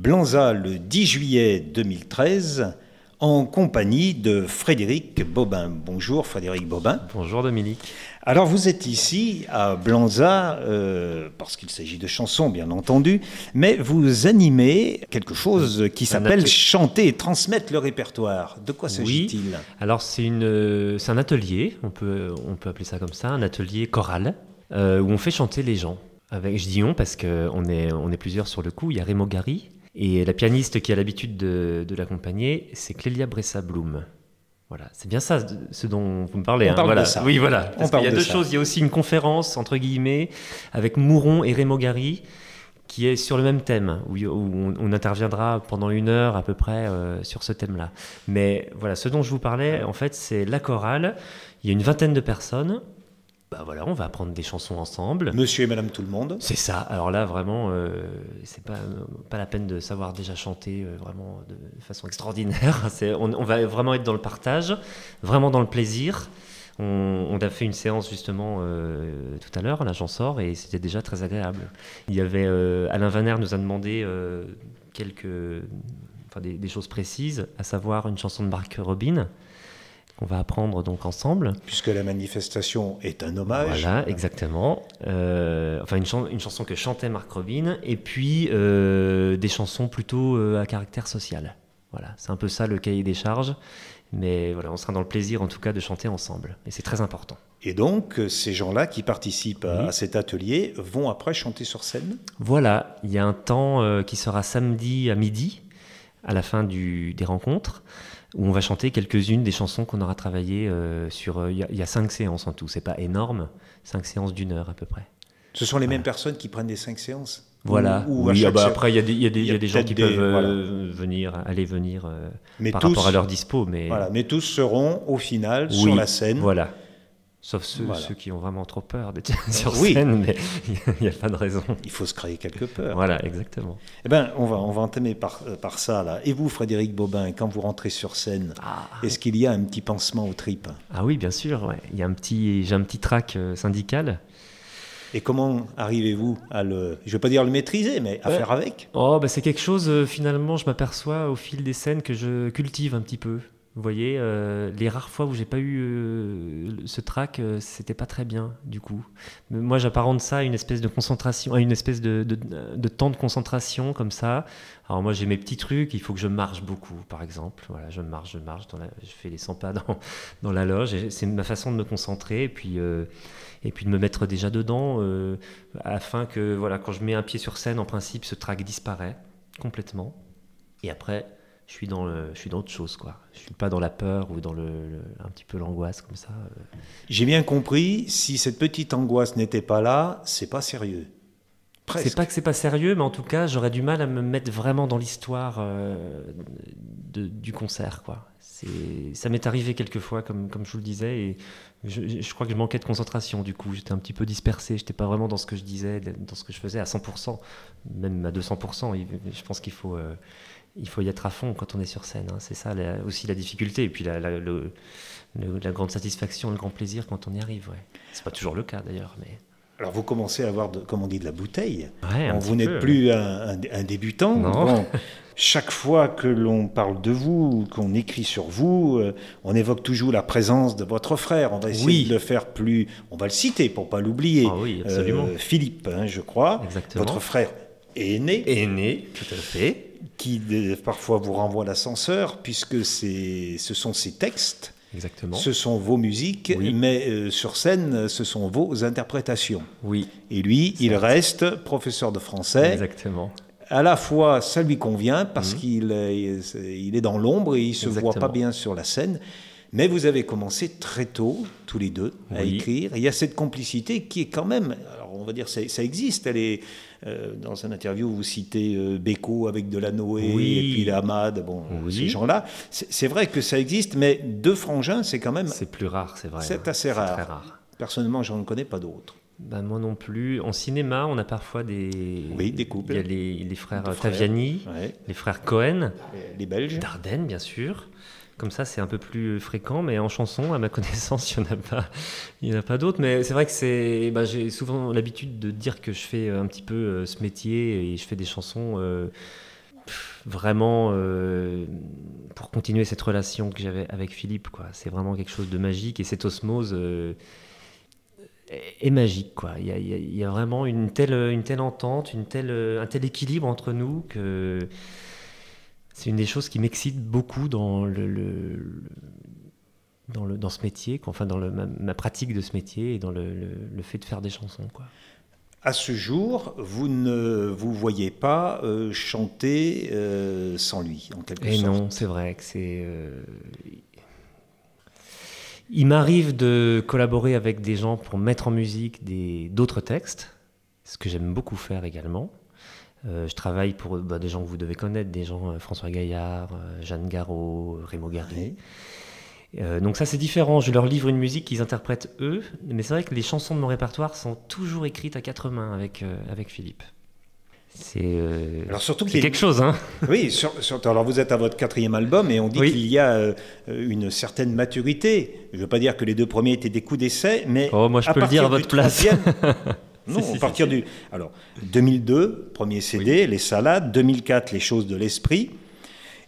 Blanza le 10 juillet 2013 en compagnie de Frédéric Bobin. Bonjour Frédéric Bobin. Bonjour Dominique. Alors vous êtes ici à Blanza, euh, parce qu'il s'agit de chansons bien entendu, mais vous animez quelque chose qui s'appelle chanter et transmettre le répertoire. De quoi s'agit-il? Oui. Alors c'est une, c'est un atelier, on peut, on peut appeler ça comme ça, un atelier choral, euh, où on fait chanter les gens. Avec, je dis on parce qu'on est, on est plusieurs sur le coup. Il y a Rémo Gary, et la pianiste qui a l'habitude de, l'accompagner, c'est Clélia Bressa-Bloom. Voilà, c'est bien ça ce dont vous me parlez. On hein. parle voilà. de ça. Oui, voilà. Il y a de deux ça. choses. Il y a aussi une conférence, entre guillemets, avec Mouron et Rémo Gary, qui est sur le même thème, où, où on, on, interviendra pendant une heure à peu près euh, sur ce thème-là. Mais voilà, ce dont je vous parlais, en fait, c'est la chorale. Il y a une vingtaine de personnes. Bah voilà, on va apprendre des chansons ensemble. Monsieur et Madame tout le monde. C'est ça. Alors là, vraiment, euh, c'est pas, pas la peine de savoir déjà chanter euh, vraiment de façon extraordinaire. On, on, va vraiment être dans le partage, vraiment dans le plaisir. On, on a fait une séance justement euh, tout à l'heure, là j'en sors, et c'était déjà très agréable. Il y avait euh, Alain Vaner nous a demandé quelques, enfin des, des, choses précises, à savoir une chanson de Marc Robin qu'on va apprendre donc ensemble. Puisque la manifestation est un hommage. Voilà, exactement. Euh, enfin, une, chan une, chanson que chantait Marc Robin, et puis euh, des chansons plutôt euh, à caractère social. Voilà, c'est un peu ça le cahier des charges. Mais voilà, on sera dans le plaisir en tout cas de chanter ensemble. Et c'est très important. Et donc, ces gens-là qui participent à, Oui. à cet atelier vont après chanter sur scène? Voilà, il y a un temps qui sera samedi à midi, à la fin du, des rencontres, où on va chanter quelques-unes des chansons qu'on aura travaillées euh, sur. Il y, y, a cinq séances en tout, c'est pas énorme, cinq séances d'une heure à peu près. Ce sont les mêmes personnes qui prennent les cinq séances Voilà. Ou, ou oui, ah bah après, il y a des, y a des, y a des gens qui peuvent voilà. euh, venir, aller venir euh, Mais par tous, rapport à leur dispo, mais voilà, mais tous seront au final Oui, sur la scène. voilà. Sauf ceux, Voilà. ceux qui ont vraiment trop peur d'être sur Oui. scène, mais il n'y a pas de raison. Il faut se créer quelque peur. Voilà, exactement. Eh ben, on va, on va entamer par, euh, par ça là. Et vous, Frédéric Bobin, quand vous rentrez sur scène, Ah, est-ce qu'il y a un petit pansement aux tripes ah oui, bien sûr. ouais. Il y a un petit, j'ai un petit track euh, syndical. Et comment arrivez-vous à le, je ne vais pas dire le maîtriser, mais à Ouais. faire avec? Oh, bah c'est quelque chose, euh, finalement, je m'aperçois au fil des scènes que je cultive un petit peu. Vous voyez, euh, les rares fois où j'ai pas eu euh, ce track, euh, c'était pas très bien, du coup. Mais moi, j'apparente ça à une espèce de concentration, à une espèce de, temps de concentration, comme ça. Alors moi, j'ai mes petits trucs, il faut que je marche beaucoup, par exemple. Voilà, je marche, je marche, dans la, je fais les 100 pas dans, la loge, c'est ma façon de me concentrer, et puis... euh, et puis de me mettre déjà dedans euh, afin que voilà quand je mets un pied sur scène en principe ce track disparaît complètement et après je suis dans le, je suis dans autre chose quoi je suis pas dans la peur ou dans le, un petit peu l'angoisse comme ça euh. J'ai bien compris, si cette petite angoisse n'était pas là, c'est pas sérieux. C'est pas que c'est pas sérieux mais en tout cas j'aurais du mal à me mettre vraiment dans l'histoire euh, du concert ça m'est arrivé quelques fois comme comme je vous le disais et je, crois que je manquais de concentration du coup j'étais un petit peu dispersé j'étais pas vraiment dans ce que je disais dans ce que je faisais à 100% même à 200% Il- je pense qu'il faut euh, faut y être à fond quand on est sur scène hein. c'est ça aussi la difficulté et puis la grande satisfaction le grand plaisir quand on y arrive ouais. c'est pas toujours le cas d'ailleurs mais Alors vous commencez à avoir, de, comme on dit, de la bouteille. ouais, vous n'êtes plus un, un- un débutant. Non. Bon, chaque fois que l'on parle de vous, qu'on écrit sur vous, euh, on évoque toujours la présence de votre frère. On va essayer Oui. de le faire plus. On va le citer pour pas l'oublier. Ah oui, absolument. Euh, Philippe, hein, je crois. Exactement. Votre frère aîné, aîné tout à fait qui euh, parfois vous renvoie l'ascenseur, puisque ce sont ses textes, exactement ce sont vos musiques, Oui. mais euh, sur scène, ce sont vos interprétations. oui Et lui, il reste professeur de français. exactement à la fois ça lui convient parce Mhm. qu'il est, il est dans l'ombre et il se voit pas bien sur la scène. Mais vous avez commencé très tôt, tous les deux, à Oui. écrire. Et il y a cette complicité qui est quand même, alors on va dire, ça, ça existe. Elle est, euh, dans un interview, vous citez euh, Beko avec Delanoë Oui. et puis Hamad, bon, Oui. ces gens-là. C'est vrai que ça existe, mais deux frangins, c'est quand même, c'est plus rare c'est vrai c'est assez rare. très rare Personnellement, je ne connais pas d'autres. Bah, moi non plus. En cinéma, on a parfois des. Oui, des couples. Il y a les, les frères. Taviani, Ouais. les frères Cohen, Les Belges. Dardenne, bien sûr. Comme ça, c'est un peu plus fréquent, mais en chanson, à ma connaissance, il n'y en a pas, il y en a pas d'autres. Mais c'est vrai que c'est, bah, j'ai souvent l'habitude de dire que je fais un petit peu euh, ce métier et je fais des chansons. euh, vraiment pour continuer cette relation que j'avais avec Philippe. C'est vraiment quelque chose de magique et cette osmose est magique. Il, y a, vraiment une telle, une telle entente, une telle, un tel équilibre entre nous que c'est une des choses qui m'excite beaucoup dans le, dans, le, dans ce métier, enfin dans le, ma, pratique de ce métier et dans le, le, fait de faire des chansons. Quoi. À ce jour, vous ne vous voyez pas euh, chanter euh, sans lui, en quelque et sorte. non, c'est vrai que c'est. Euh, il m'arrive de collaborer avec des gens pour mettre en musique d'autres textes, ce que j'aime beaucoup faire également. Je travaille pour bah, des gens que vous devez connaître, des gens François Gaillard, Jeanne Garot, Rémo Garry. Euh, donc ça c'est différent, je leur livre une musique qu'ils interprètent eux, mais c'est vrai que les chansons de mon répertoire sont toujours écrites à quatre mains avec, euh, avec Philippe. C'est euh, quelque chose, hein Oui, alors vous êtes à votre quatrième album et on dit qu'il y a une certaine maturité. Je ne veux pas dire que les deux premiers étaient des coups d'essai, mais oh, moi je peux le dire à votre place. non, à partir du alors 2002, premier CD, Les Salades, 2004, Les Choses de l'esprit.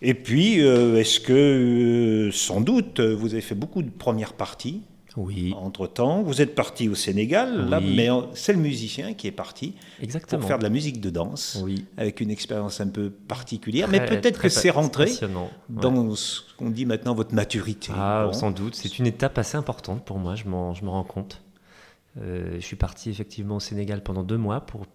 Et puis, euh, est-ce que, euh, sans doute, vous avez fait beaucoup de premières parties oui. Entre-temps, vous êtes parti au Sénégal, là, mais c'est le musicien qui est parti Exactement. pour faire de la musique de danse, oui. avec une expérience un peu particulière. mais peut-être que c'est rentré dans ce qu'on dit maintenant votre maturité. Ah, sans doute. C'est une étape assez importante pour moi, je me rends compte. Euh, je suis parti effectivement au Sénégal pendant deux mois pour,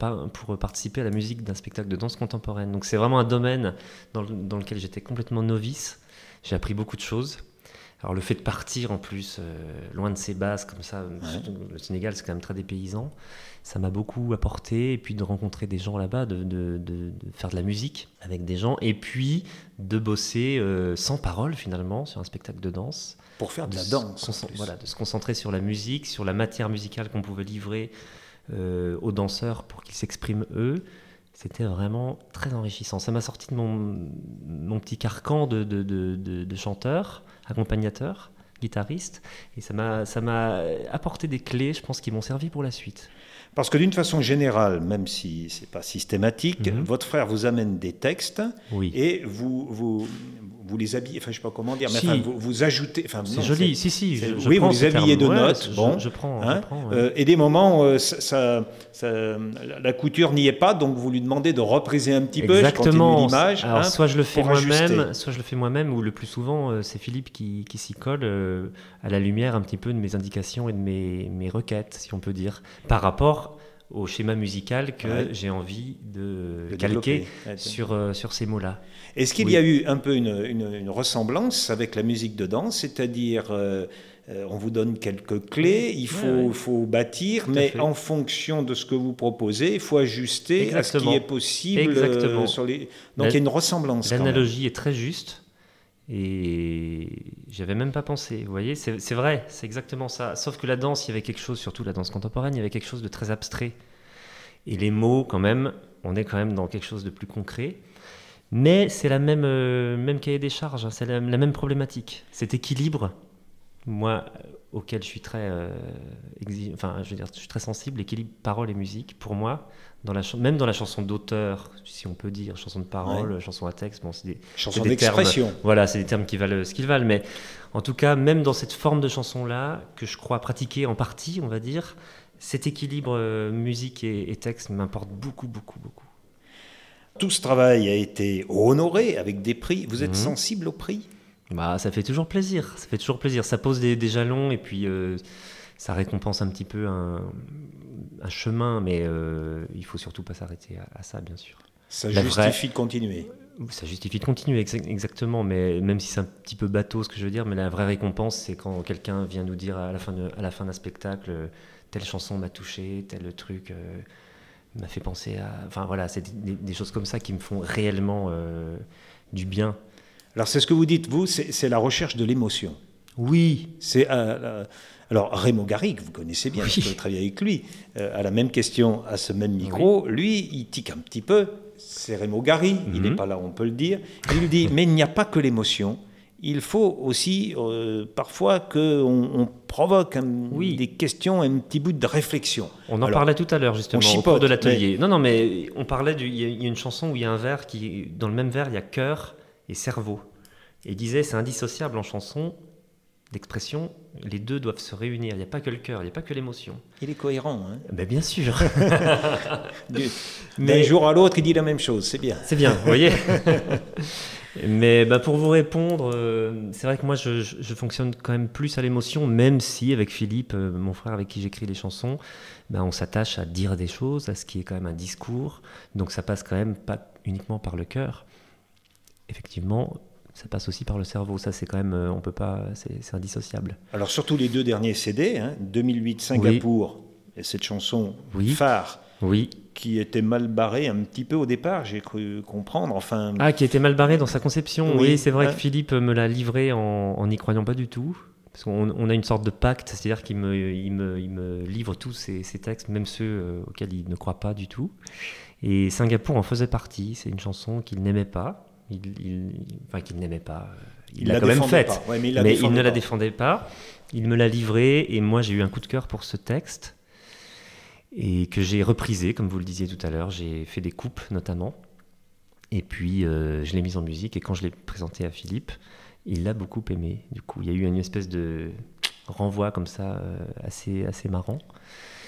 participer à la musique d'un spectacle de danse contemporaine. Donc c'est vraiment un domaine dans lequel j'étais complètement novice. J'ai appris beaucoup de choses. Alors le fait de partir en plus euh, loin de ses bases comme ça, le Sénégal c'est quand même très dépaysant, ça m'a beaucoup apporté et puis de rencontrer des gens là-bas, de, de, de, faire de la musique avec des gens et puis de bosser euh, sans parole finalement sur un spectacle de danse pour faire de la danse. Voilà, de se concentrer sur la musique, sur la matière musicale qu'on pouvait livrer euh, aux danseurs pour qu'ils s'expriment eux. C'était vraiment très enrichissant. Ça m'a sorti de mon, petit carcan de, de chanteur, accompagnateur, guitariste, et ça m'a apporté des clés, je pense, qui m'ont servi pour la suite. Parce que d'une façon générale, même si ce n'est pas systématique, mhm. votre frère vous amène des textes et vous, vous, vous les habillez, enfin je sais pas comment dire, mais vous, vous, ajoutez. Enfin, c'est joli, si, si. Je, oui, vous les habillez de notes. bon, je, prends. Hein, euh, et des moments, euh, ça, la couture n'y est pas, donc vous lui demandez de repriser un petit peu. Exactement. l'image. Alors, hein, soit je le fais moi-même, soit je le fais moi-même, ou le plus souvent, euh, c'est Philippe qui, qui s'y colle à la lumière un petit peu de mes indications et de mes, mes requêtes, si on peut dire, par rapport au schéma musical que j'ai envie de, calquer sur, euh, sur ces mots-là. Est-ce qu'il y a eu un peu une, une, ressemblance avec la musique de danse, c'est-à-dire euh, euh, on vous donne quelques clés, il faut, faut bâtir, mais en fonction de ce que vous proposez, il faut ajuster à ce qui est possible. Exactement. Sur les... Donc il y a une ressemblance. L'analogie est très juste. Et j'avais même pas pensé. Vous voyez, c'est vrai, c'est exactement ça. Sauf que la danse, il y avait quelque chose, surtout la danse contemporaine, il y avait quelque chose de très abstrait. Et les mots, quand même, on est quand même dans quelque chose de plus concret. Mais c'est la même, euh, même cahier des charges, hein, c'est la, même problématique. Cet équilibre, moi, auquel je suis très, euh, enfin, je veux dire, je suis très sensible, l'équilibre parole et musique, pour moi, dans la même dans la chanson d'auteur, si on peut dire, chanson de parole, chanson à texte, bon, c'est des chansons d'expression. Voilà, c'est des termes qui valent ce qu'ils valent, mais en tout cas, même dans cette forme de chanson là, que je crois pratiquer en partie, on va dire, cet équilibre euh, musique et, texte m'importe beaucoup, beaucoup, beaucoup. Tout ce travail a été honoré avec des prix. Vous êtes mhm. sensible aux prix? Bah, ça fait toujours plaisir. Ça fait toujours plaisir. Ça pose des, jalons et puis. Euh, ça récompense un petit peu un, chemin, mais euh, il faut surtout pas s'arrêter à, ça, bien sûr. Ça justifie de continuer. Ça justifie de continuer, exactement, mais même si c'est un petit peu bateau ce que je veux dire, mais la vraie récompense, c'est quand quelqu'un vient nous dire à la fin, à la fin d'un spectacle, euh, telle chanson m'a touché, tel truc euh, m'a fait penser à... Enfin voilà, c'est des, choses comme ça qui me font réellement du bien. Alors c'est ce que vous dites, vous, c'est la recherche de l'émotion. Oui. C'est alors Raymond Garrigue, vous connaissez bien, oui. je travailler avec lui, euh, à la même question, à ce même micro, lui, il tique un petit peu. C'est Raymond Garrigue, il n'est mhm. pas là, on peut le dire. Il dit, mais il n'y a pas que l'émotion, il faut aussi euh, parfois qu'on on provoque des questions, un petit bout de réflexion. On en parlait tout à l'heure justement au cours de l'atelier. Non, non, mais on parlait il y, a une chanson où il y a un vers qui, dans le même vers, il y a cœur et cerveau. Et il disait c'est indissociable en chanson d'expression, les deux doivent se réunir. Il n'y a pas que le cœur, il n'y a pas que l'émotion. Il est cohérent. Hein ben bien sûr. D'un jour à l'autre, il dit la même chose, c'est bien. C'est bien, vous voyez Mais bah, pour vous répondre, euh, c'est vrai que moi je, fonctionne quand même plus à l'émotion, même si avec Philippe, euh, mon frère avec qui j'écris les chansons, bah, on s'attache à dire des choses, à ce qui est quand même un discours. Donc ça passe quand même pas uniquement par le cœur. Effectivement, ça passe aussi par le cerveau. Ça, c'est quand même, euh, on peut pas, c'est indissociable. Alors surtout les deux derniers CD, 2008 hein, Singapour et cette chanson oui. phare. Oui qui était mal barré un petit peu au départ, j'ai cru comprendre. Enfin... Ah, qui était mal barré dans sa conception. Oui, c'est vrai que Philippe me l'a livré en n'y croyant pas du tout. Parce qu'on on a une sorte de pacte, c'est-à-dire qu'il me, il me, il me, livre tous ses, textes, même ceux euh, auxquels il ne croit pas du tout. Et Singapour en faisait partie. C'est une chanson qu'il n'aimait pas. Il, enfin, qu'il n'aimait pas. Il l'a quand même faite. mais il, mais il ne la défendait pas. Il me l'a livré et moi j'ai eu un coup de cœur pour ce texte et que j'ai reprisé, comme vous le disiez tout à l'heure. J'ai fait des coupes notamment. Et puis, euh, je l'ai mise en musique. Et quand je l'ai présenté à Philippe, il l'a beaucoup aimé. Du coup, il y a eu une espèce de renvoi comme ça, euh, assez, assez marrant.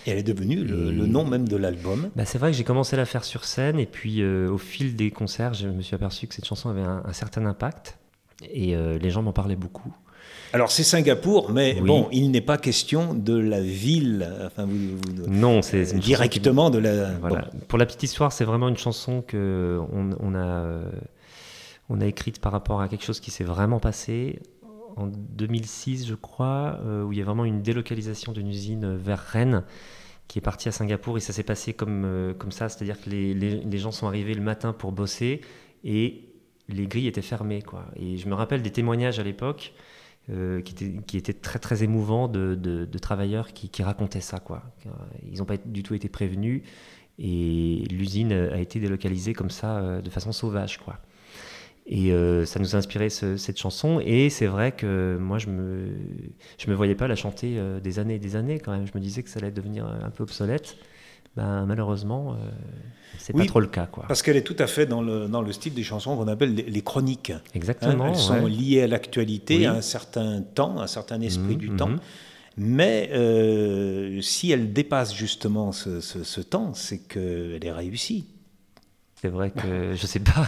Et elle est devenue le, nom même de l'album. Bah, c'est vrai que j'ai commencé à la faire sur scène. Et puis, euh, au fil des concerts, je me suis aperçu que cette chanson avait un certain impact. Et les gens m'en parlaient beaucoup. Alors c'est Singapour, mais bon, il n'est pas question de la ville. Enfin, non, c'est directement de la. Pour la petite histoire, c'est vraiment une chanson que on, a on a écrite par rapport à quelque chose qui s'est vraiment passé en 2006, je crois, euh, où il y a vraiment une délocalisation d'une usine vers Rennes qui est partie à Singapour et ça s'est passé comme, euh, ça, c'est-à-dire que les, gens sont arrivés le matin pour bosser et les grilles étaient fermées. Quoi. Et je me rappelle des témoignages à l'époque euh, qui, était, très très émouvant de, travailleurs qui, qui, racontaient ça. Quoi. Ils n'ont pas du tout été prévenus et l'usine a été délocalisée comme ça euh, de façon sauvage. Quoi. Et euh, ça nous a inspiré cette chanson. Et c'est vrai que moi, je me, je me voyais pas la chanter des années et des années quand même. Je me disais que ça allait devenir un peu obsolète. Ben, malheureusement, euh, c'est pas trop le cas. Quoi. Parce qu'elle est tout à fait dans le, dans le style des chansons qu'on appelle les, chroniques. Exactement. elles sont liées à l'actualité, à un certain temps, un certain esprit mmh, du temps. Mmh. Mais euh, si elle dépasse justement ce, ce, temps, c'est qu'elle est réussie. C'est vrai que je sais pas.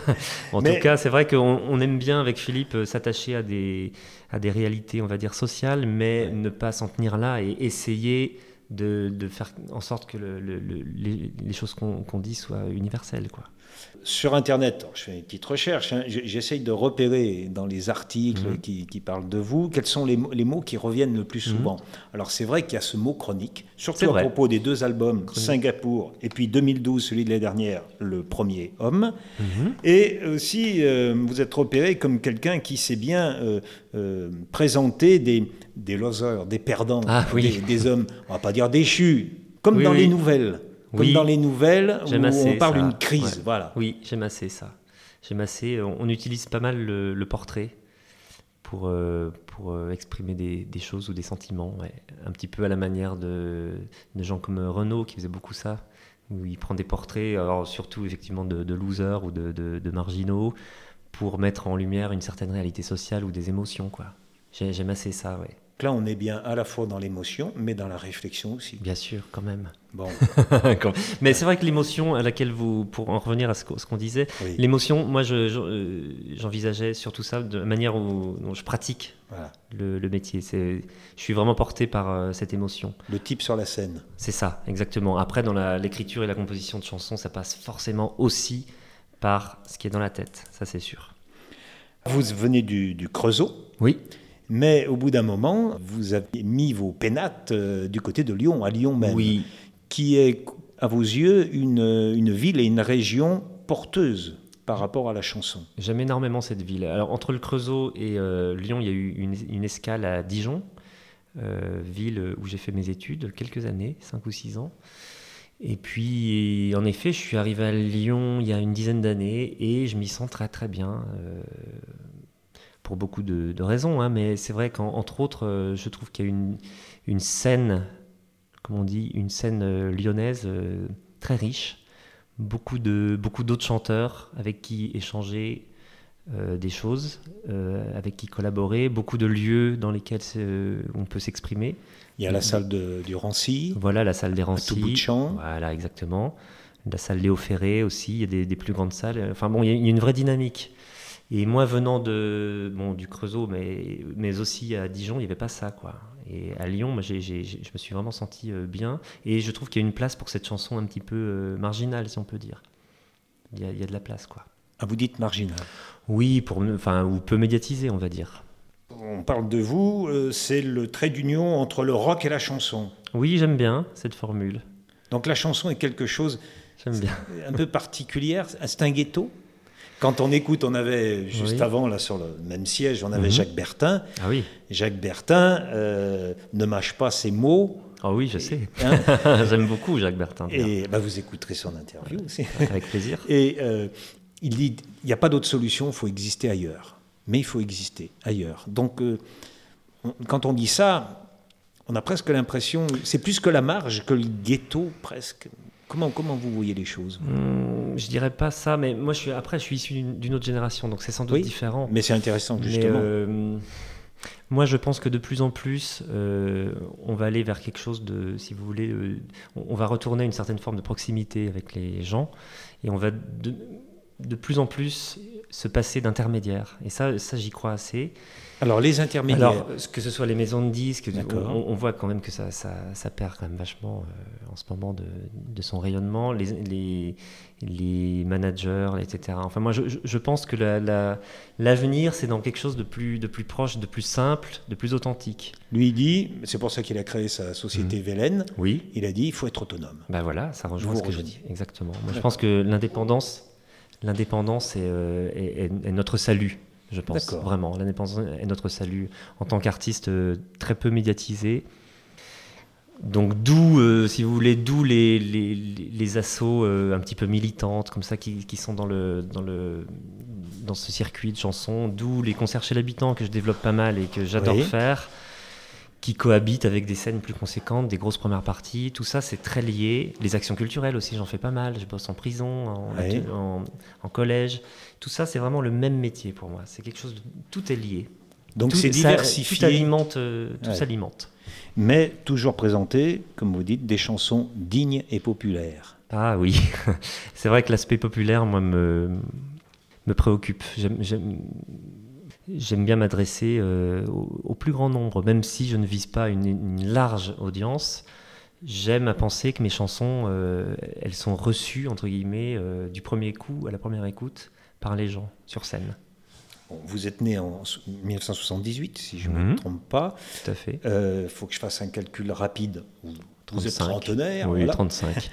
En tout cas, c'est vrai qu'on on aime bien avec Philippe euh, s'attacher à des, à des réalités, on va dire sociales, mais ne pas s'en tenir là et essayer de, faire en sorte que les, choses qu'on dit soient universelles. Quoi. Sur Internet, je fais une petite recherche, hein, j'essaye de repérer dans les articles mhm. qui, parlent de vous, quels sont les, mots qui reviennent le plus mhm. souvent. Alors c'est vrai qu'il y a ce mot chronique, surtout à propos des deux albums, Singapour et puis 2012, celui de l'année dernière, Le Premier Homme. Mhm. Et aussi, euh, vous êtes repéré comme quelqu'un qui sait bien euh, euh, présenter des, des losers, des perdants, ah, des, hommes, on va pas dire déchus, comme dans les nouvelles. Comme dans les nouvelles où on parle d'une crise. Voilà. Oui, j'aime assez ça. J'aime assez. On, utilise pas mal le, portrait pour, euh, pour euh, exprimer des, des, choses ou des sentiments. Un petit peu à la manière de, de, gens comme Renaud qui faisait beaucoup ça, où il prend des portraits, alors surtout effectivement de, de losers ou de, de, marginaux, pour mettre en lumière une certaine réalité sociale ou des émotions. quoi. J'aime assez ça, ouais là, on est bien à la fois dans l'émotion, mais dans la réflexion aussi. Bien sûr, quand même. Bon. mais c'est vrai que l'émotion à laquelle vous, pour en revenir à ce qu'on disait, l'émotion, moi, euh, j'envisageais surtout ça de la manière dont je pratique le, métier. Je suis vraiment porté par euh, cette émotion. Le type sur la scène. C'est ça, exactement. Après, dans l'écriture et la composition de chansons, ça passe forcément aussi par ce qui est dans la tête, ça c'est sûr. Vous venez du, du Creusot. Oui. Mais au bout d'un moment, vous avez mis vos pénates euh, du côté de Lyon, à Lyon même, oui. qui est, à vos yeux, une, une ville et une région porteuse par rapport à la chanson. J'aime énormément cette ville. Alors, entre le Creusot et euh, Lyon, il y a eu une, escale à Dijon, euh, ville où j'ai fait mes études quelques années, 5 ou 6 ans. Et puis, en effet, je suis arrivé à Lyon il y a une dizaine d'années et je m'y sens très très bien pour beaucoup de, raisons, hein, mais c'est vrai qu'entre autres, je trouve qu'il y a une, une scène, comme on dit, une scène lyonnaise très riche, beaucoup de beaucoup d'autres chanteurs avec qui échanger euh, des choses, euh, avec qui collaborer, beaucoup de lieux dans lesquels on peut s'exprimer. Il y a la salle de, du Rancy. Voilà, la salle des Rancy. À tout bout de champ. Voilà, exactement. La salle Léo Ferré aussi, il y a des, plus grandes salles. Enfin bon, il y, a, une vraie dynamique. Et moi, venant de, bon, du Creusot, mais, mais aussi à Dijon, il n'y avait pas ça, quoi. Et à Lyon, moi, je me suis vraiment senti euh, bien. Et je trouve qu'il y a une place pour cette chanson un petit peu marginale, si on peut dire. Il y, a, il y a de la place, quoi. Ah, vous dites marginale oui, pour, enfin, ou peu médiatisé, on va dire. On parle de vous, euh, c'est le trait d'union entre le rock et la chanson. Oui, j'aime bien cette formule. Donc la chanson est quelque chose bien. un peu particulière, c'est un ghetto? Quand on écoute, on avait juste avant, là, sur le même siège, on avait mhm. Jacques Bertin. Ah oui. Jacques Bertin euh, ne mâche pas ses mots. Ah oui, je sais. Hein J'aime beaucoup Jacques Bertin. Et bah, vous écouterez son interview aussi. Avec plaisir. Et euh, il dit il n'y a pas d'autre solution, il faut exister ailleurs. Mais il faut exister ailleurs. Donc, euh, quand on dit ça, on a presque l'impression, c'est plus que la marge, que le ghetto presque. Comment, comment vous voyez les choses hmm, Je dirais pas ça, mais moi, je suis, après, je suis issu d'une autre génération, donc c'est sans doute différent. Mais c'est intéressant, justement. Euh, moi, je pense que de plus en plus, euh, on va aller vers quelque chose de, si vous voulez, on va retourner à une certaine forme de proximité avec les gens, et on va de, de plus en plus se passer d'intermédiaires. Et ça, ça j'y crois assez. Alors les intermédiaires. Alors que ce soit les maisons de disques, on, voit quand même que ça, ça, perd quand même vachement euh, en ce moment de, de son rayonnement. Les, les, les, managers, etc. Enfin moi je, je pense que l'avenir la, c'est dans quelque chose de plus, de plus proche, de plus simple, de plus authentique. Lui il dit, c'est pour ça qu'il a créé sa société mmh. Vélène. Oui. Il a dit il faut être autonome. Ben voilà, ça rejoint ce que je dis. Exactement. Moi je pense que l'indépendance l'indépendance euh, est, notre salut, je pense. Vraiment, l'indépendance est notre salut. En tant qu'artiste euh, très peu médiatisé, donc d'où, euh, si vous voulez, d'où les, les, assauts un petit peu militantes comme ça qui, sont dans le, dans, le, dans ce circuit de chansons, d'où les concerts chez l'habitant que je développe pas mal et que j'adore faire qui cohabitent avec des scènes plus conséquentes, des grosses premières parties. Tout ça, c'est très lié. Les actions culturelles aussi, j'en fais pas mal. Je bosse en prison, en, en, collège. Tout ça, c'est vraiment le même métier pour moi. C'est quelque chose de... Tout est lié. Donc c'est diversifié. tout alimente, euh, tout s'alimente. Mais toujours présenté, comme vous dites, des chansons dignes et populaires. Ah oui, c'est vrai que l'aspect populaire, moi, me, me préoccupe. J'aime j'aime bien m'adresser euh, au, plus grand nombre, même si je ne vise pas une, large audience. J'aime à penser que mes chansons, euh, elles sont reçues, entre guillemets, euh, du premier coup à la première écoute par les gens sur scène. vous êtes né en 1978, si je ne me mhm. trompe pas. Tout à fait. Il faut que je fasse un calcul rapide. Vous êtes trentenaire. Oui, 35.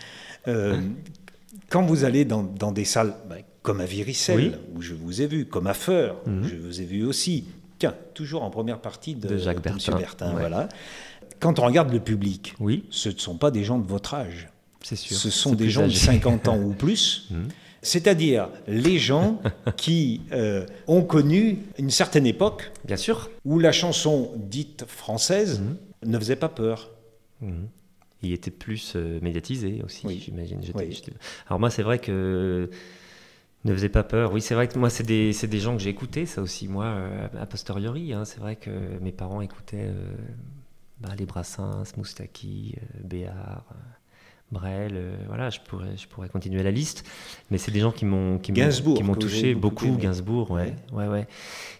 quand vous allez dans, des salles, ben, comme à Viricelle, où je vous ai vu, comme à Feur, où mhm. je vous ai vu aussi. Tiens, toujours en première partie de, Jacques Bertin. Bertin voilà. Quand on regarde le public, oui. ce ne sont pas des gens de votre âge. C'est sûr. Ce sont des gens de 50 ans ou plus. Mhm. C'est-à-dire les gens qui euh, ont connu une certaine époque Bien sûr. où la chanson dite française mhm. ne faisait pas peur. Il était plus euh, médiatisé aussi, j'imagine. Alors moi, c'est vrai que ne faisait pas peur. Oui, c'est vrai que moi, c'est des, des, gens que j'ai écoutés, ça aussi, moi, euh, a posteriori. Hein. c'est vrai que mes parents écoutaient euh, bah, les Brassens, Moustaki, euh, Béard, Brel. voilà, je pourrais, je pourrais continuer la liste. Mais c'est des gens qui m'ont qui m'ont touché beaucoup. Gainsbourg, ouais, ouais, ouais.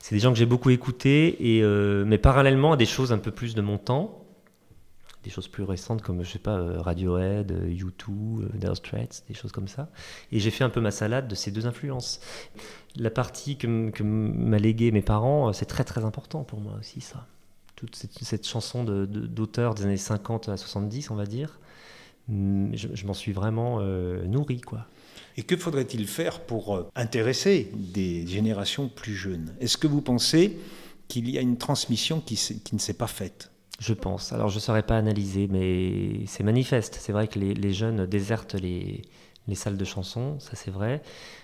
C'est des gens que j'ai beaucoup écoutés, et, mais parallèlement à des choses un peu plus de mon temps des choses plus récentes comme, je sais pas, euh, Radiohead, U2, euh, euh, Dire Straits, des choses comme ça. Et j'ai fait un peu ma salade de ces deux influences. La partie que, m'a légué mes parents, c'est très très important pour moi aussi, ça. Toute cette, chanson d'auteur de, des années 50 à 70, on va dire, je, m'en suis vraiment nourri, quoi. Et que faudrait-il faire pour intéresser des générations plus jeunes? Est-ce que vous pensez qu'il y a une transmission qui, qui ne s'est pas faite? Je pense. Alors je ne saurais pas analyser, mais c'est manifeste. C'est vrai que les, jeunes désertent les, les salles de chansons, ça c'est vrai.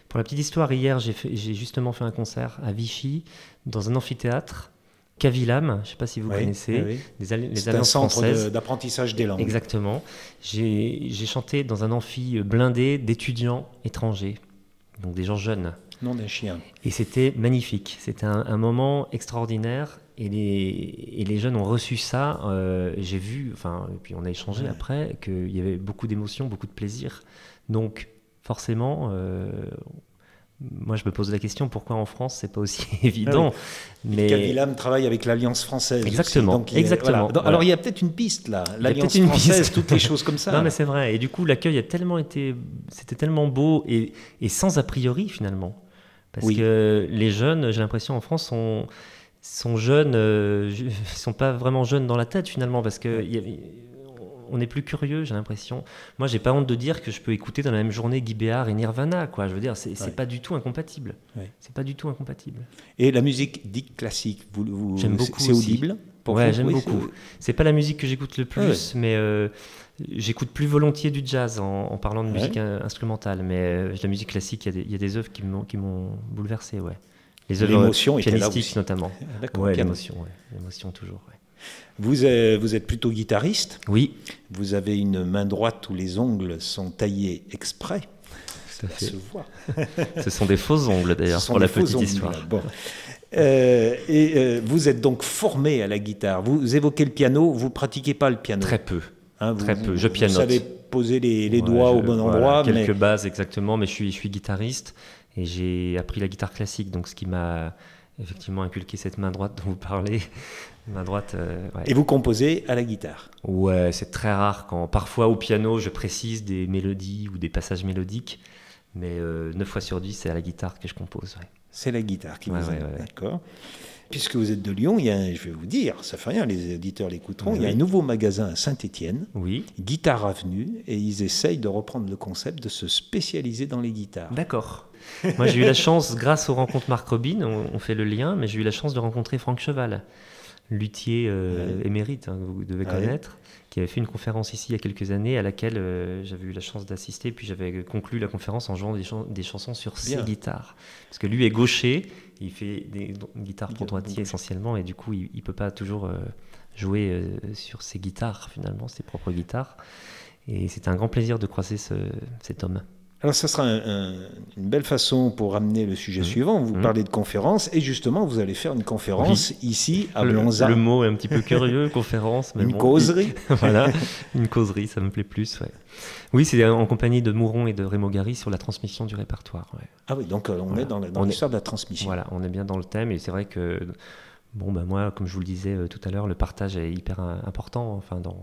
Pour la petite histoire, hier, j'ai justement fait un concert à Vichy, dans un amphithéâtre. Cavilam, je ne sais pas si vous connaissez, les, un centre d'apprentissage des langues. Exactement. J'ai chanté dans un amphi blindé d'étudiants étrangers, donc des gens jeunes. Non d'un chien. Et c'était magnifique. C'était un, moment extraordinaire. Et les, et les, jeunes ont reçu ça. Euh, j'ai vu, enfin, et puis on a échangé après, qu'il y avait beaucoup d'émotions, beaucoup de plaisir. Donc, forcément, euh, moi, je me pose la question pourquoi en France c'est pas aussi évident. Ah mais Cavilam travaille avec l'Alliance française. Exactement. exactement. Alors il y a peut-être une piste là. L'Alliance française, toutes les choses comme ça. non, mais c'est vrai. Et du coup, l'accueil a tellement été, c'était tellement beau et, et, sans a priori finalement, parce que les jeunes, j'ai l'impression en France sont sont jeunes, euh, sont pas vraiment jeunes dans la tête finalement, parce que on est plus curieux, j'ai l'impression. Moi, j'ai pas honte de dire que je peux écouter dans la même journée Guy Béard et Nirvana, quoi. Je veux dire, c'est pas du tout incompatible. C'est pas du tout incompatible. Et la musique dite classique, vous, vous j'aime beaucoup. C'est audible. Pour ouais, j'aime beaucoup. C'est pas la musique que j'écoute le plus, mais euh, j'écoute plus volontiers du jazz en, parlant de musique instrumentale. Mais euh, la musique classique, il y, y, a des œuvres qui m'ont bouleversé, ouais. Les œuvres pianistiques notamment. Ouais, l'émotion, l'émotion toujours. Vous êtes, vous êtes plutôt guitariste. Oui. Vous avez une main droite où les ongles sont taillés exprès. Ça, se voit. Ce sont des faux ongles d'ailleurs, pour la petite histoire. Bon. Euh, et euh, vous êtes donc formé à la guitare. Vous évoquez le piano, vous pratiquez pas le piano Très peu. Hein, Très peu. Je pianote. Vous savez poser les, doigts au bon endroit. Quelques bases exactement, mais je suis, je suis guitariste et j'ai appris la guitare classique, donc ce qui m'a effectivement inculqué cette main droite dont vous parlez. main droite. Euh, Et vous composez à la guitare Ouais, c'est très rare quand parfois au piano je précise des mélodies ou des passages mélodiques, mais euh, 9 fois sur 10 c'est à la guitare que je compose. C'est la guitare qui vous aide, d'accord. Puisque vous êtes de Lyon, il y a, je vais vous dire, ça fait rien, les éditeurs l'écouteront, il y a un nouveau magasin à Saint-Étienne, oui. Guitare Avenue, et ils essayent de reprendre le concept de se spécialiser dans les guitares. D'accord. Moi, j'ai eu la chance, grâce aux rencontres Marc Robin, on, fait le lien, mais j'ai eu la chance de rencontrer Franck Cheval, luthier euh, émérite, hein, vous devez connaître, qui avait fait une conférence ici il y a quelques années à laquelle euh, j'avais eu la chance d'assister, puis j'avais conclu la conférence en jouant des, chansons sur ses guitares. Parce que lui est gaucher, il fait des guitares pour droitier essentiellement, et du coup, il ne peut pas toujours euh, jouer sur ses guitares, finalement, ses propres guitares. Et c'était un grand plaisir de croiser cet homme. Alors, ça sera une belle façon pour ramener le sujet mmh. suivant. Vous mmh. parlez de conférence, et justement, vous allez faire une conférence ici à Blonza. Le, mot est un petit peu curieux, conférence. Mais une causerie. voilà, une causerie, ça me plaît plus. Oui, c'est en compagnie de Mouron et de Rémo Gary sur la transmission du répertoire. Ah oui, donc euh, on est dans l'histoire de la transmission. Voilà, on est bien dans le thème, et c'est vrai que, bon, ben moi, comme je vous le disais euh, tout à l'heure, le partage est hyper important enfin, dans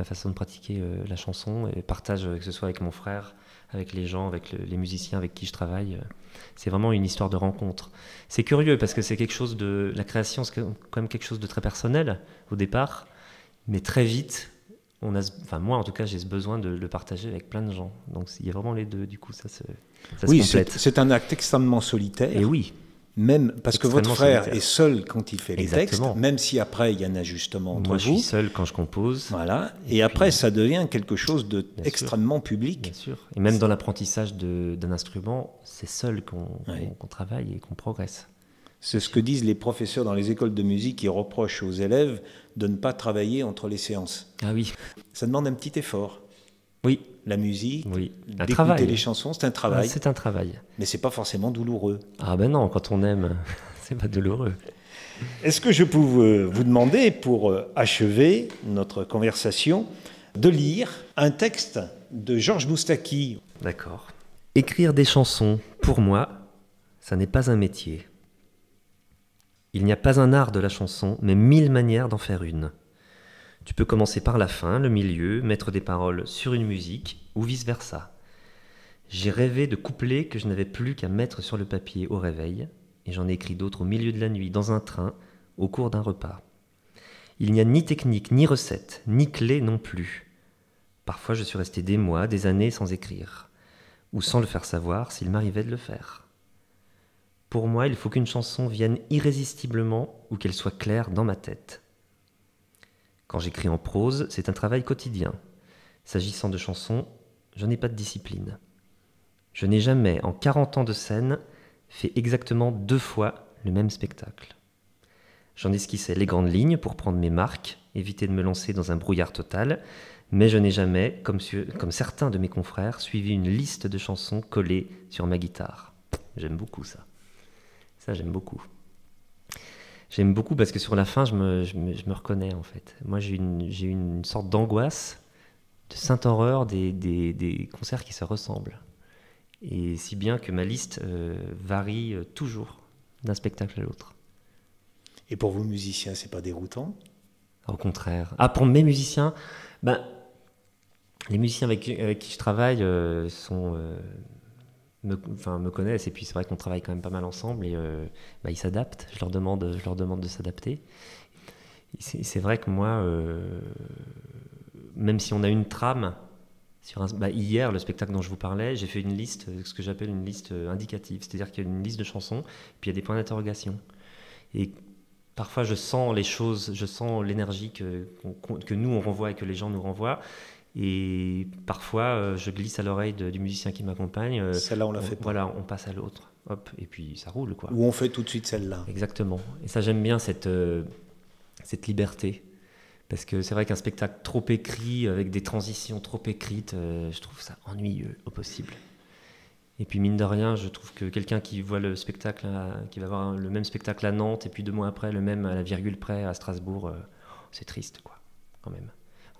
ma façon de pratiquer euh, la chanson, et partage, que ce soit avec mon frère avec les gens, avec les musiciens avec qui je travaille. Euh, c'est vraiment une histoire de rencontre. C'est curieux parce que c'est quelque chose de. La création, c'est quand même quelque chose de très personnel au départ, mais très vite, on a, enfin moi en tout cas, j'ai ce besoin de le partager avec plein de gens. Donc il y a vraiment les deux, du coup, ça se, ça oui, se c'est un acte extrêmement solitaire. Et oui, même parce que votre frère est seul quand il fait les textes, même si après il y a un ajustement entre Moi, vous. je suis seul quand je compose. Voilà. Et, après, ça devient quelque chose de extrêmement public. Bien sûr. Et même dans l'apprentissage d'un instrument, c'est seul qu'on travaille et qu'on progresse. C'est ce que disent les professeurs dans les écoles de musique qui reprochent aux élèves de ne pas travailler entre les séances. Ah oui. Ça demande un petit effort. Oui. La musique, oui. d'écouter les chansons, c'est un travail. c'est un travail. Mais c'est pas forcément douloureux. Ah ben non, quand on aime, c'est pas douloureux. Est-ce que je peux vous demander, pour euh, achever notre conversation, de lire un texte de Georges Moustaki? D'accord. Écrire des chansons, pour moi, ça n'est pas un métier. Il n'y a pas un art de la chanson, mais mille manières d'en faire une. Tu peux commencer par la fin, le milieu, mettre des paroles sur une musique, ou vice-versa. J'ai rêvé de couplets que je n'avais plus qu'à mettre sur le papier au réveil, et j'en ai écrit d'autres au milieu de la nuit, dans un train, au cours d'un repas. Il n'y a ni technique, ni recette, ni clé non plus. Parfois je suis resté des mois, des années sans écrire, ou sans le faire savoir s'il m'arrivait de le faire. Pour moi, il faut qu'une chanson vienne irrésistiblement ou qu'elle soit claire dans ma tête. Quand j'écris en prose, c'est un travail quotidien. S'agissant de chansons, je n'ai pas de discipline. Je n'ai jamais, en 40 ans de scène, fait exactement deux fois le même spectacle. J'en esquissais les grandes lignes pour prendre mes marques, éviter de me lancer dans un brouillard total, mais je n'ai jamais, comme, certains de mes confrères, suivi une liste de chansons collées sur ma guitare. J'aime beaucoup ça. Ça, j'aime beaucoup. J'aime beaucoup parce que sur la fin, je me, je me, reconnais en fait. Moi, j'ai une, une, sorte d'angoisse, de sainte horreur des, des, des, concerts qui se ressemblent. Et si bien que ma liste euh, varie euh, toujours d'un spectacle à l'autre. Et pour vous musiciens, c'est pas déroutant? Au contraire. Ah, pour mes musiciens, ben, les musiciens avec, qui je travaille euh, sont, euh, me, connaissent et puis c'est vrai qu'on travaille quand même pas mal ensemble et euh, bah, ils s'adaptent. Je leur demande, je leur demande de s'adapter. C'est vrai que moi, même si on a une trame, bah, hier, le spectacle dont je vous parlais, j'ai fait une liste, ce que j'appelle une liste indicative, c'est-à-dire qu'il y a une liste de chansons, puis il y a des points d'interrogation. Et parfois, je sens les choses, je sens l'énergie que, que nous on renvoie et que les gens nous renvoient. Et parfois, euh, je glisse à l'oreille du musicien qui m'accompagne. Euh, celle-là, on la fait pas. Voilà, on passe à l'autre. Hop, et puis ça roule, quoi. Ou on fait tout de suite celle-là. Exactement. Et ça, j'aime bien cette, euh, cette liberté. Parce que c'est vrai qu'un spectacle trop écrit, avec des transitions trop écrites, je trouve ça ennuyeux au possible. Et puis mine de rien, je trouve que quelqu'un qui voit le spectacle, qui va voir le même spectacle à Nantes, et puis deux mois après, le même à la virgule près à Strasbourg, c'est triste, quoi, quand même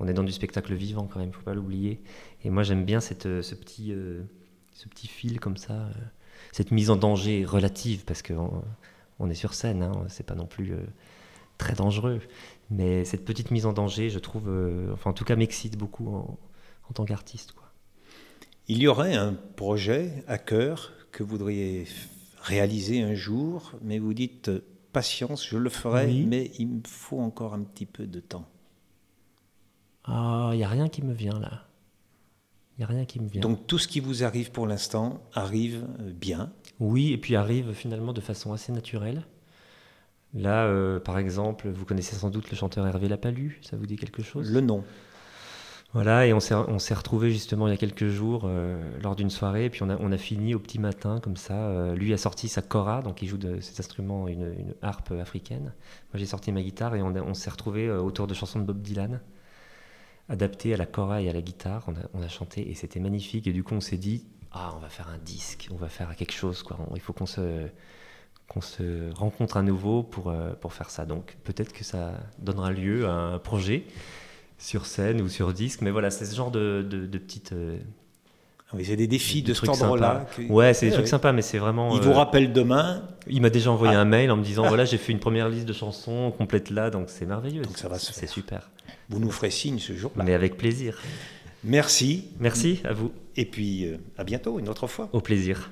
on est dans du spectacle vivant quand même, faut pas l'oublier. Et moi j'aime bien cette, euh, ce, petit, euh, ce petit fil comme ça, euh, cette mise en danger relative, parce qu'on on est sur scène, hein, c'est pas non plus très dangereux. Mais cette petite mise en danger, je trouve, enfin en tout cas m'excite beaucoup en, en tant qu'artiste. Il y aurait un projet à cœur que vous voudriez réaliser un jour, mais vous dites patience, je le ferai, mais il me faut encore un petit peu de temps. Ah, il n'y a rien qui me vient là. Il n'y a rien qui me vient. Donc tout ce qui vous arrive pour l'instant arrive euh, bien Oui, et puis arrive finalement de façon assez naturelle. Là, euh, par exemple, vous connaissez sans doute le chanteur Hervé Lapalu, ça vous dit quelque chose? Le nom. Voilà, et on s'est retrouvé justement il y a quelques jours euh, lors d'une soirée, et puis on a, on a, fini au petit matin comme ça. lui a sorti sa kora, donc il joue de cet instrument, une, une harpe africaine. Moi j'ai sorti ma guitare et on, on s'est retrouvé autour de chansons de Bob Dylan adapté à la chora et à la guitare. On a, chanté et c'était magnifique. Et du coup, on s'est dit, ah, on va faire un disque, on va faire quelque chose. Quoi. Il faut qu'on se, qu'on se rencontre à nouveau pour, euh, pour faire ça. Donc peut-être que ça donnera lieu à un projet sur scène ou sur disque. Mais voilà, c'est ce genre de, de, petites... Euh, ah oui, c'est des défis de, ce ordre-là. Ouais, c'est des trucs sympas, mais c'est vraiment. Il vous euh, rappelle demain. Il m'a déjà envoyé ah. un mail en me disant voilà, j'ai fait une première liste de chansons complète là, donc c'est merveilleux. Donc ça va C'est super. Vous nous ferez signe ce jour-là. Mais avec plaisir. Merci. Merci à vous. Et puis euh, à bientôt, une autre fois. Au plaisir.